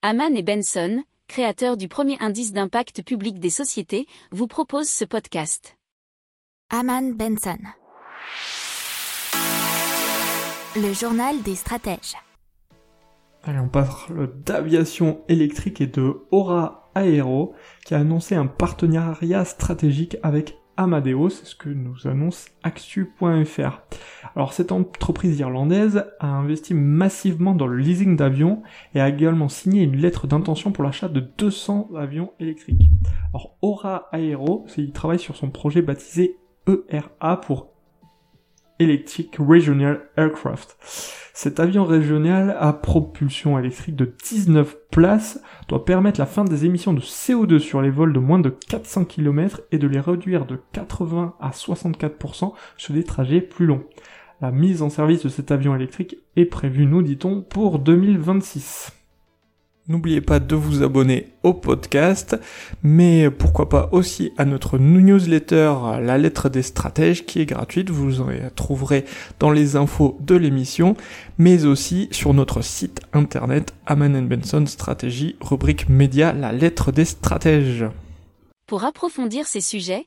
Haman et Benson, créateurs du premier indice d'impact public des sociétés, vous proposent ce podcast. Haman Benson. Le journal des stratèges. Allez, on parle d'aviation électrique et de Aura Aero qui a annoncé un partenariat stratégique avec Amadeus, c'est ce que nous annonce Actu.fr. Alors cette entreprise irlandaise a investi massivement dans le leasing d'avions et a également signé une lettre d'intention pour l'achat de 200 avions électriques. Alors Aura Aero, il travaille sur son projet baptisé ERA pour Electric Regional Aircraft. Cet avion régional à propulsion électrique de 19 places doit permettre la fin des émissions de CO2 sur les vols de moins de 400 km et de les réduire de 80 à 64% sur des trajets plus longs. La mise en service de cet avion électrique est prévue, nous dit-on, pour 2026. N'oubliez pas de vous abonner au podcast, mais pourquoi pas aussi à notre newsletter La lettre des stratèges qui est gratuite, vous en trouverez dans les infos de l'émission, mais aussi sur notre site internet Aman Benson Stratégie, rubrique média La lettre des stratèges. Pour approfondir ces sujets,